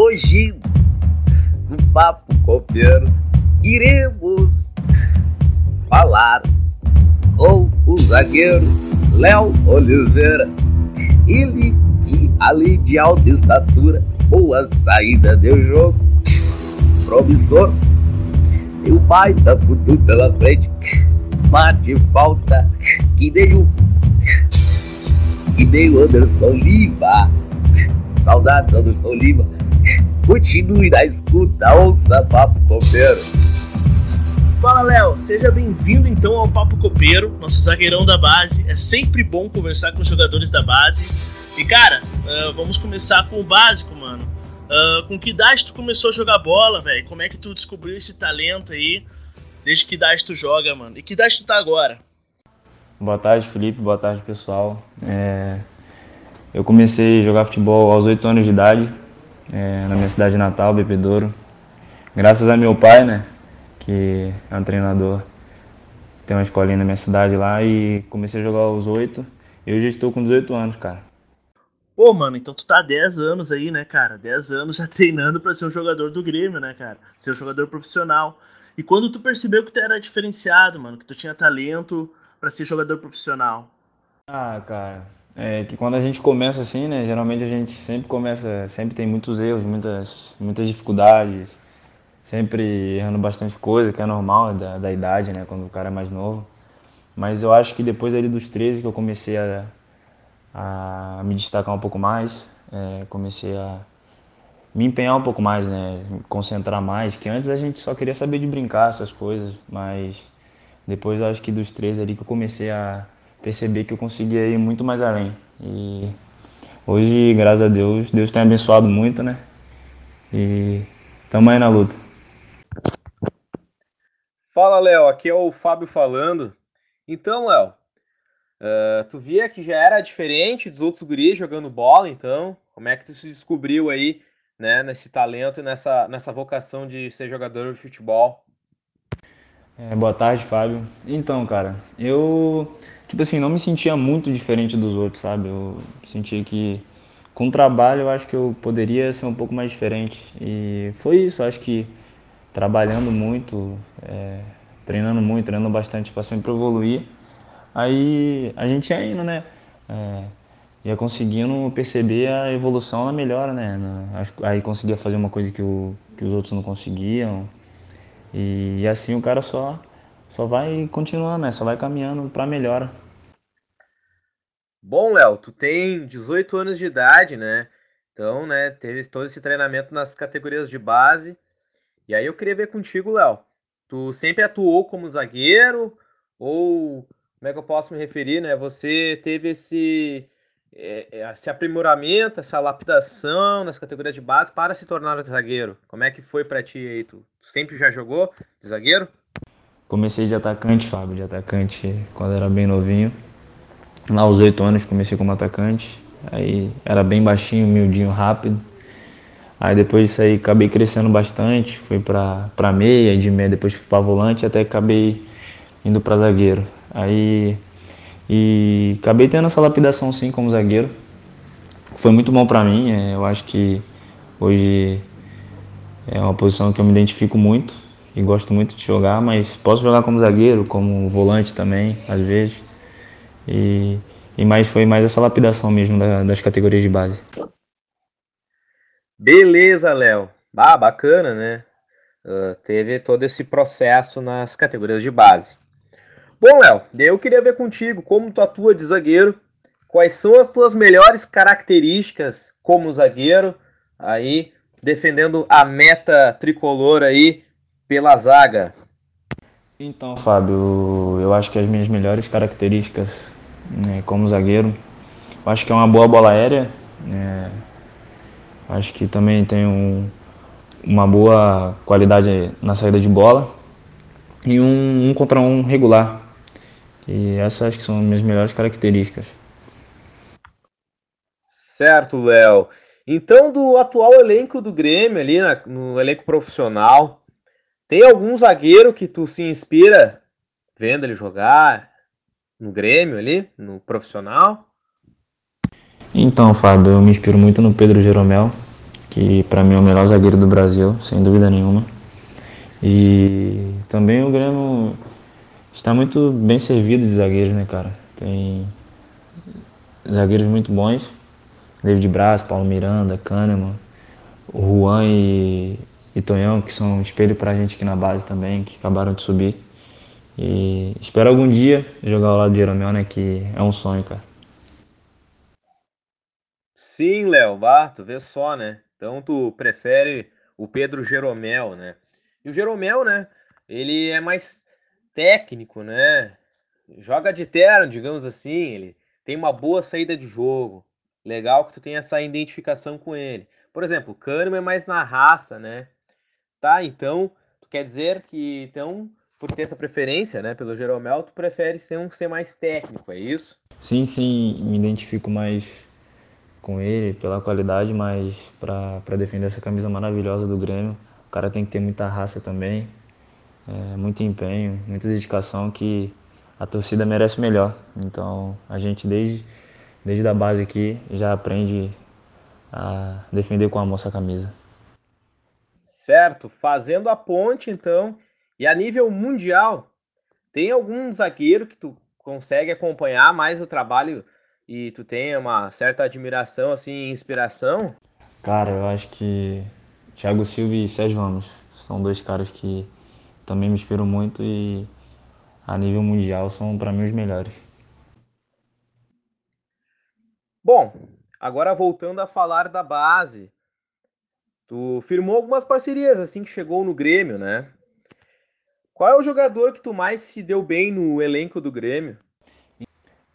Hoje, no Papo Copeiro, iremos falar com o zagueiro Léo Oliveira. Ele que, além de alta estatura, boa saída do jogo, promissor, e o baita futuro pela frente, bate falta, que o, que o Anderson Lima. Saudades, Anderson Lima. Continue na escuta, ouça Papo Copeiro. Fala, Léo. Seja bem-vindo então ao Papo Copeiro, nosso zagueirão da base. É sempre bom conversar com os jogadores da base. E, cara, uh, vamos começar com o básico, mano. Uh, com que idade tu começou a jogar bola, velho? Como é que tu descobriu esse talento aí? Desde que idade tu joga, mano? E que idade tu tá agora? Boa tarde, Felipe. Boa tarde, pessoal. É... Eu comecei a jogar futebol aos 8 anos de idade, é, na minha cidade natal, Bebedouro. Graças a meu pai, né, que é um treinador, tem uma escolinha na minha cidade lá e comecei a jogar aos 8 e hoje estou com 18 anos, cara. Pô, mano, então tu tá há 10 anos aí, né, cara? 10 anos já treinando para ser um jogador do Grêmio, né, cara? Ser um jogador profissional. E quando tu percebeu que tu era diferenciado, mano, que tu tinha talento para ser jogador profissional? Ah, cara, é que quando a gente começa assim, né, geralmente a gente sempre começa, sempre tem muitos erros, muitas, muitas dificuldades, sempre errando bastante coisa, que é normal da, da idade, né, quando o cara é mais novo. Mas eu acho que depois ali dos 13 que eu comecei a, a me destacar um pouco mais, é, comecei a me empenhar um pouco mais, né, me concentrar mais, que antes a gente só queria saber de brincar essas coisas, mas depois eu acho que dos 13 ali que eu comecei a perceber que eu conseguia ir muito mais além. E hoje, graças a Deus, Deus tem abençoado muito, né? E estamos aí na luta. Fala, Léo. Aqui é o Fábio falando. Então, Léo, uh, tu via que já era diferente dos outros guris jogando bola, então? Como é que tu se descobriu aí, né, nesse talento e nessa, nessa vocação de ser jogador de futebol? É, boa tarde, Fábio. Então, cara, eu tipo assim, não me sentia muito diferente dos outros, sabe? Eu sentia que com o trabalho eu acho que eu poderia ser um pouco mais diferente. E foi isso, acho que trabalhando muito, é, treinando muito, treinando bastante para sempre evoluir. Aí a gente ia indo, né? É, ia conseguindo perceber a evolução na melhora, né? Aí conseguia fazer uma coisa que, o, que os outros não conseguiam. E, assim o cara só só vai continuando, né? Só vai caminhando para melhora. Bom, Léo, tu tem 18 anos de idade, né? Então, né, teve todo esse treinamento nas categorias de base. E aí eu queria ver contigo, Léo. Tu sempre atuou como zagueiro ou como é que eu posso me referir, né? Você teve esse é, esse aprimoramento, essa lapidação nas categorias de base para se tornar zagueiro. Como é que foi para ti aí? Tu, tu sempre já jogou de zagueiro? Comecei de atacante, Fábio, de atacante quando era bem novinho. Lá aos oito anos comecei como atacante. Aí era bem baixinho, miudinho, rápido. Aí depois disso aí acabei crescendo bastante, fui pra, pra meia, de meia depois fui pra volante, até acabei indo pra zagueiro. Aí e acabei tendo essa lapidação sim como zagueiro. Foi muito bom para mim, é, eu acho que hoje é uma posição que eu me identifico muito e gosto muito de jogar, mas posso jogar como zagueiro, como volante também, às vezes. E, e mais foi mais essa lapidação mesmo da, das categorias de base. Beleza, Léo. Ah, bacana, né? Uh, teve todo esse processo nas categorias de base. Bom, Léo, eu queria ver contigo como tu atua de zagueiro, quais são as tuas melhores características como zagueiro, aí defendendo a meta tricolor aí pela zaga? Então, Fábio, eu acho que as minhas melhores características né, como zagueiro, eu acho que é uma boa bola aérea, né, acho que também tem um, uma boa qualidade na saída de bola e um, um contra um regular. E essas acho que são as minhas melhores características. Certo, Léo. Então, do atual elenco do Grêmio ali, no elenco profissional, tem algum zagueiro que tu se inspira vendo ele jogar no Grêmio ali, no profissional? Então, Fábio, eu me inspiro muito no Pedro Jeromel, que para mim é o melhor zagueiro do Brasil, sem dúvida nenhuma. E também o Grêmio está muito bem servido de zagueiros, né, cara? Tem zagueiros muito bons. David Braz, Paulo Miranda, Kahneman, Juan e, e Tonhão, que são um espelho pra gente aqui na base também, que acabaram de subir. E espero algum dia jogar ao lado de Jeromel, né? Que é um sonho, cara. Sim, Léo, Barto, vê só, né? Então tu prefere o Pedro Jeromel, né? E o Jeromel, né? Ele é mais técnico, né? Joga de terno, digamos assim. Ele tem uma boa saída de jogo. Legal que tu tem essa identificação com ele. Por exemplo, o é mais na raça, né? Tá, então, tu quer dizer que, então, por ter essa preferência, né, pelo Jeromel, tu prefere ser um ser mais técnico, é isso? Sim, sim, me identifico mais com ele pela qualidade, mas para defender essa camisa maravilhosa do Grêmio, o cara tem que ter muita raça também, é, muito empenho, muita dedicação que a torcida merece melhor. Então a gente desde, desde a base aqui já aprende a defender com a moça camisa. Certo, fazendo a ponte então, e a nível mundial, tem algum zagueiro que tu consegue acompanhar mais o trabalho e tu tem uma certa admiração, assim, inspiração? Cara, eu acho que Thiago Silva e Sérgio Ramos são dois caras que também me inspiram muito e a nível mundial são para mim os melhores. Bom, agora voltando a falar da base, tu firmou algumas parcerias assim que chegou no Grêmio, né? Qual é o jogador que tu mais se deu bem no elenco do Grêmio?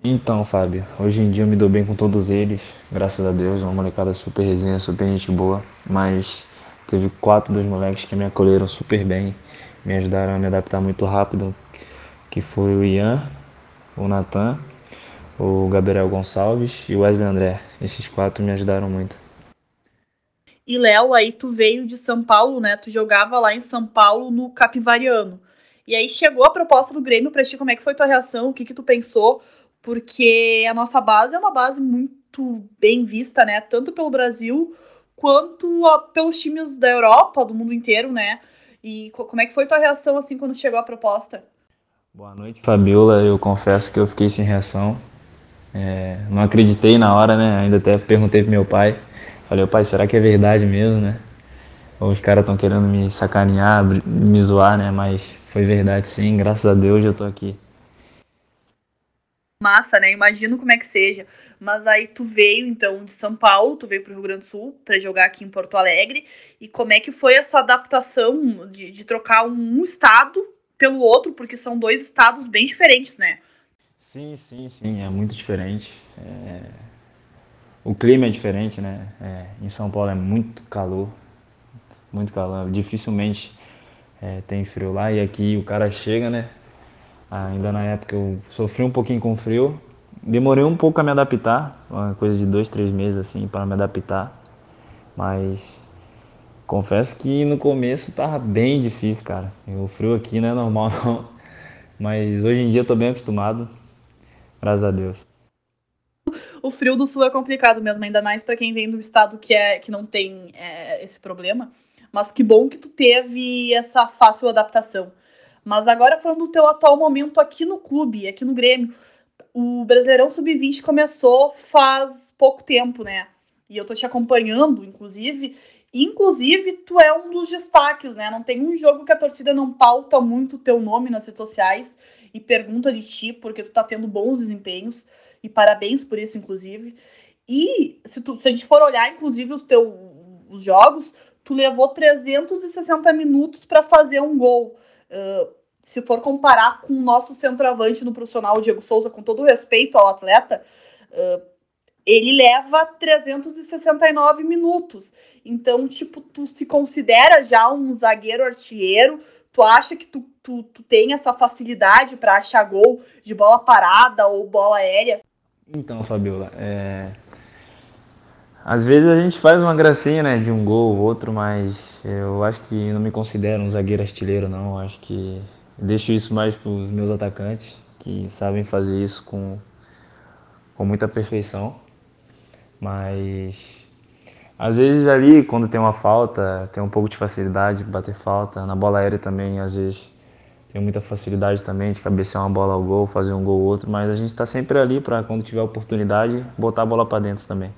Então, Fábio, hoje em dia eu me dou bem com todos eles, graças a Deus, uma molecada super resenha, super gente boa, mas teve quatro dos moleques que me acolheram super bem, me ajudaram a me adaptar muito rápido, que foi o Ian, o Natan, o Gabriel Gonçalves e o Wesley André. Esses quatro me ajudaram muito. E Léo, aí tu veio de São Paulo, né? Tu jogava lá em São Paulo no Capivariano. E aí chegou a proposta do Grêmio pra ti, como é que foi tua reação? O que que tu pensou? porque a nossa base é uma base muito bem vista, né? Tanto pelo Brasil quanto a, pelos times da Europa, do mundo inteiro, né? E como é que foi tua reação assim quando chegou a proposta? Boa noite, Fabiola. Eu confesso que eu fiquei sem reação. É, não acreditei na hora, né? Ainda até perguntei pro meu pai. Falei, pai, será que é verdade mesmo, né? Ou os caras estão querendo me sacanear, me zoar, né? Mas foi verdade sim, graças a Deus eu tô aqui massa, né? Imagino como é que seja. Mas aí tu veio, então, de São Paulo, tu veio pro Rio Grande do Sul para jogar aqui em Porto Alegre. E como é que foi essa adaptação de, de trocar um estado pelo outro, porque são dois estados bem diferentes, né? Sim, sim, sim, é muito diferente. É... O clima é diferente, né? É... Em São Paulo é muito calor, muito calor. Dificilmente é, tem frio lá e aqui o cara chega, né? Ainda na época eu sofri um pouquinho com frio. Demorei um pouco a me adaptar, uma coisa de dois, três meses assim para me adaptar. Mas confesso que no começo tava bem difícil, cara. O frio aqui não é normal não. Mas hoje em dia eu tô bem acostumado. Graças a Deus. O frio do sul é complicado mesmo, ainda mais para quem vem do estado que, é, que não tem é, esse problema. Mas que bom que tu teve essa fácil adaptação. Mas agora falando do teu atual momento aqui no clube, aqui no Grêmio, o Brasileirão Sub-20 começou faz pouco tempo, né? E eu tô te acompanhando, inclusive. Inclusive, tu é um dos destaques, né? Não tem um jogo que a torcida não pauta muito o teu nome nas redes sociais e pergunta de ti, porque tu tá tendo bons desempenhos. E parabéns por isso, inclusive. E se, tu, se a gente for olhar, inclusive, os teus os jogos, tu levou 360 minutos para fazer um gol. Uh, se for comparar com o nosso centroavante no profissional, o Diego Souza, com todo respeito ao atleta, uh, ele leva 369 minutos. Então, tipo, tu se considera já um zagueiro artilheiro? Tu acha que tu, tu, tu tem essa facilidade para achar gol de bola parada ou bola aérea? Então, Fabiola, é... Às vezes a gente faz uma gracinha, né, de um gol ou outro, mas eu acho que não me considero um zagueiro artilheiro, não. Acho que deixo isso mais para os meus atacantes, que sabem fazer isso com, com muita perfeição. Mas Às vezes ali, quando tem uma falta, tem um pouco de facilidade de bater falta. Na bola aérea também, às vezes, tem muita facilidade também de cabecear uma bola ao gol, fazer um gol ou outro. Mas a gente está sempre ali para, quando tiver oportunidade, botar a bola para dentro também.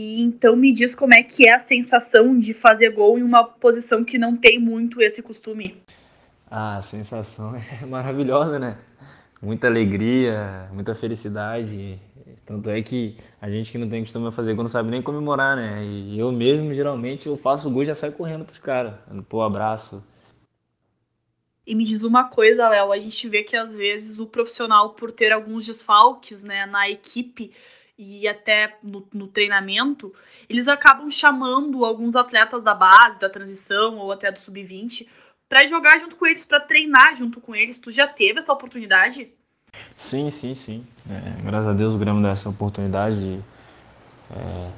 E então me diz como é que é a sensação de fazer gol em uma posição que não tem muito esse costume. Ah, a sensação é maravilhosa, né? Muita alegria, muita felicidade. Tanto é que a gente que não tem costume de fazer gol não sabe nem comemorar, né? E eu mesmo, geralmente, eu faço gol e já saio correndo pros caras. Pô, abraço. E me diz uma coisa, Léo, a gente vê que às vezes o profissional, por ter alguns desfalques né, na equipe, e até no, no, treinamento, eles acabam chamando alguns atletas da base, da transição ou até do sub-20 para jogar junto com eles, para treinar junto com eles. Tu já teve essa oportunidade? Sim, sim, sim. É, graças a Deus o Grêmio dá essa oportunidade de, é,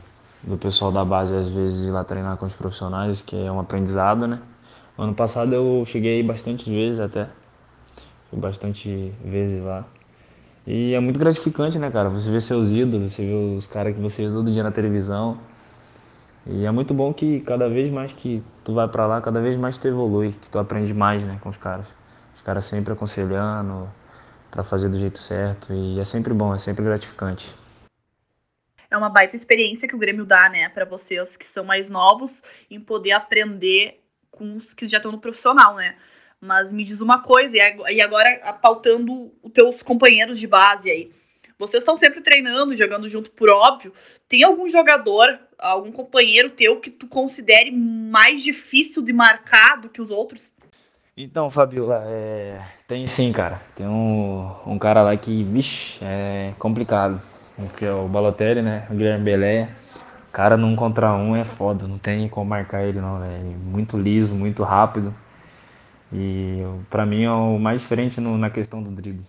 do pessoal da base às vezes ir lá treinar com os profissionais, que é um aprendizado, né? Ano passado eu cheguei bastante vezes até. Fui bastante vezes lá. E é muito gratificante, né, cara? Você vê seus ídolos, você vê os caras que você vê todo dia na televisão. E é muito bom que cada vez mais que tu vai para lá, cada vez mais tu evolui, que tu aprende mais, né, com os caras. Os caras sempre aconselhando para fazer do jeito certo e é sempre bom, é sempre gratificante. É uma baita experiência que o Grêmio dá, né, para vocês que são mais novos, em poder aprender com os que já estão no profissional, né? Mas me diz uma coisa, e agora pautando os teus companheiros de base aí. Vocês estão sempre treinando, jogando junto por óbvio. Tem algum jogador, algum companheiro teu que tu considere mais difícil de marcar do que os outros? Então, Fabiola, é... tem sim, cara. Tem um, um cara lá que, vixe, é complicado. Que é o Balotelli, né? O Guilherme Belé. Cara, num contra um é foda. Não tem como marcar ele, não, velho. Muito liso, muito rápido. E para mim é o mais diferente no, na questão do drible.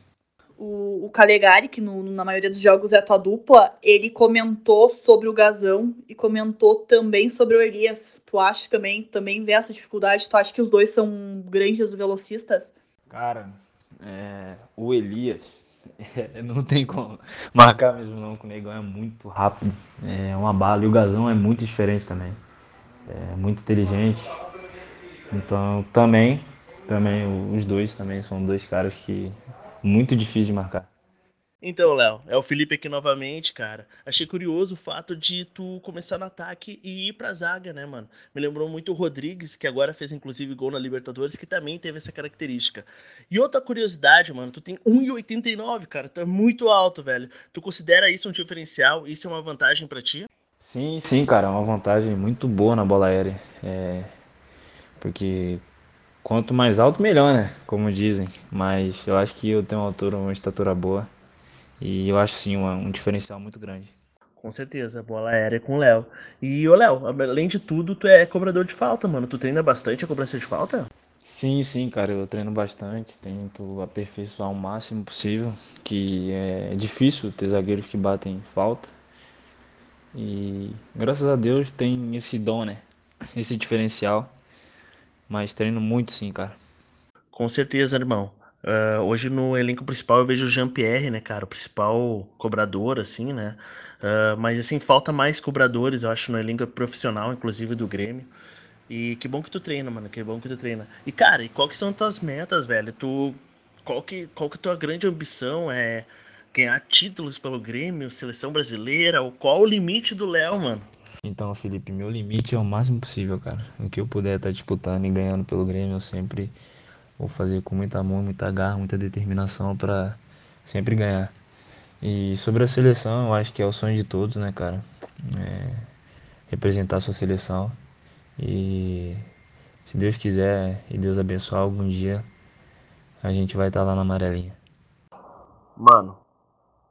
O, o Calegari, que no, na maioria dos jogos é a tua dupla, ele comentou sobre o Gazão e comentou também sobre o Elias. Tu acha também, também vê essa dificuldade? Tu acha que os dois são grandes velocistas? Cara, é, o Elias não tem como marcar mesmo não, com o Negão é muito rápido, é uma bala. E o Gazão é muito diferente também, é muito inteligente. Então também também os dois também são dois caras que muito difícil de marcar. Então, Léo, é o Felipe aqui novamente, cara. Achei curioso o fato de tu começar no ataque e ir pra zaga, né, mano? Me lembrou muito o Rodrigues, que agora fez inclusive gol na Libertadores, que também teve essa característica. E outra curiosidade, mano, tu tem 1,89, cara, é muito alto, velho. Tu considera isso um diferencial? Isso é uma vantagem para ti? Sim, sim, cara, é uma vantagem muito boa na bola aérea. É... Porque Quanto mais alto, melhor, né? Como dizem. Mas eu acho que eu tenho uma altura, uma estatura boa. E eu acho sim um, um diferencial muito grande. Com certeza, bola aérea com o Léo. E o Léo, além de tudo, tu é cobrador de falta, mano. Tu treina bastante a cobrança de falta? Sim, sim, cara, eu treino bastante, tento aperfeiçoar o máximo possível, que é difícil ter zagueiros que batem falta. E graças a Deus tem esse dom, né? Esse diferencial. Mas treino muito sim, cara. Com certeza, irmão. Uh, hoje no elenco principal eu vejo o Jean-Pierre, né, cara? O principal cobrador, assim, né? Uh, mas, assim, falta mais cobradores, eu acho, no elenco profissional, inclusive do Grêmio. E que bom que tu treina, mano. Que bom que tu treina. E, cara, e qual que são tuas metas, velho? Tu. Qual que, qual que é tua grande ambição? É ganhar títulos pelo Grêmio, seleção brasileira? Qual o limite do Léo, mano? Então, Felipe, meu limite é o máximo possível, cara. O que eu puder estar disputando e ganhando pelo Grêmio, eu sempre vou fazer com muita mão, muita garra, muita determinação para sempre ganhar. E sobre a seleção, eu acho que é o sonho de todos, né, cara? É representar a sua seleção. E se Deus quiser e Deus abençoar, algum dia a gente vai estar lá na amarelinha. Mano,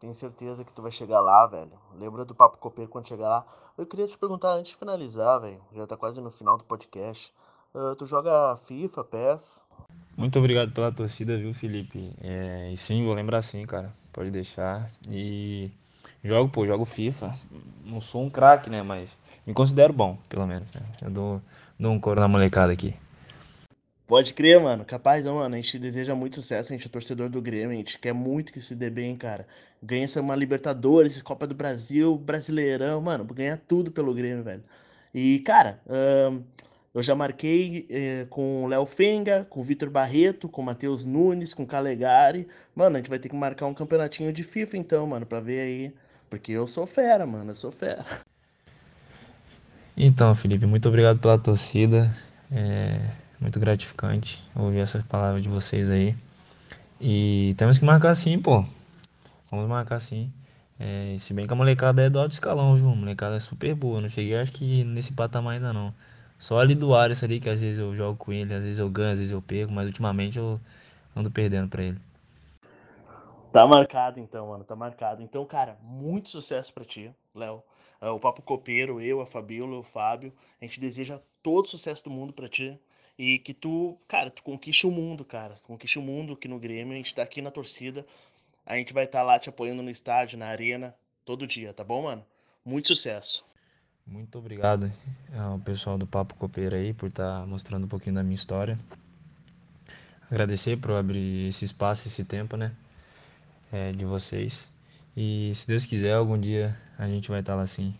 tenho certeza que tu vai chegar lá, velho. Lembra do Papo Copeiro quando chegar lá? Eu queria te perguntar antes de finalizar, velho. Já tá quase no final do podcast. Uh, tu joga FIFA, PES? Muito obrigado pela torcida, viu, Felipe? É, e sim, vou lembrar sim, cara. Pode deixar. E jogo, pô, jogo FIFA. Não sou um craque, né? Mas me considero bom, pelo menos. Né? Eu dou, dou um coro na molecada aqui. Pode crer, mano. Capaz, não, mano. A gente deseja muito sucesso, a gente é torcedor do Grêmio, a gente quer muito que se dê bem, cara. Ganha essa uma Libertadores, Copa do Brasil, Brasileirão, mano. Ganha tudo pelo Grêmio, velho. E, cara, eu já marquei eh, com o Léo Fenga, com o Vitor Barreto, com o Matheus Nunes, com o Calegari. Mano, a gente vai ter que marcar um campeonatinho de FIFA então, mano, pra ver aí. Porque eu sou fera, mano, eu sou fera. Então, Felipe, muito obrigado pela torcida. É muito gratificante ouvir essas palavras de vocês aí. E temos que marcar sim, pô. Vamos marcar sim. É, se bem que a molecada é do alto escalão, viu? A molecada é super boa. Não cheguei, acho que nesse patamar ainda não. Só ali do Arias ali, que às vezes eu jogo com ele, às vezes eu ganho, às vezes eu perco, mas ultimamente eu ando perdendo pra ele. Tá marcado então, mano, tá marcado. Então, cara, muito sucesso pra ti, Léo. É, O Papo Copeiro, eu, a Fabíola, o Fábio, a gente deseja todo sucesso do mundo pra ti. E que tu, cara, tu conquiste o mundo, cara. Conquiste o mundo aqui no Grêmio. A gente tá aqui na torcida. A gente vai estar lá te apoiando no estádio, na arena, todo dia, tá bom, mano? Muito sucesso. Muito obrigado ao pessoal do Papo Copeiro aí por estar mostrando um pouquinho da minha história. Agradecer por abrir esse espaço, esse tempo, né? é, de vocês. E se Deus quiser, algum dia a gente vai estar lá sim.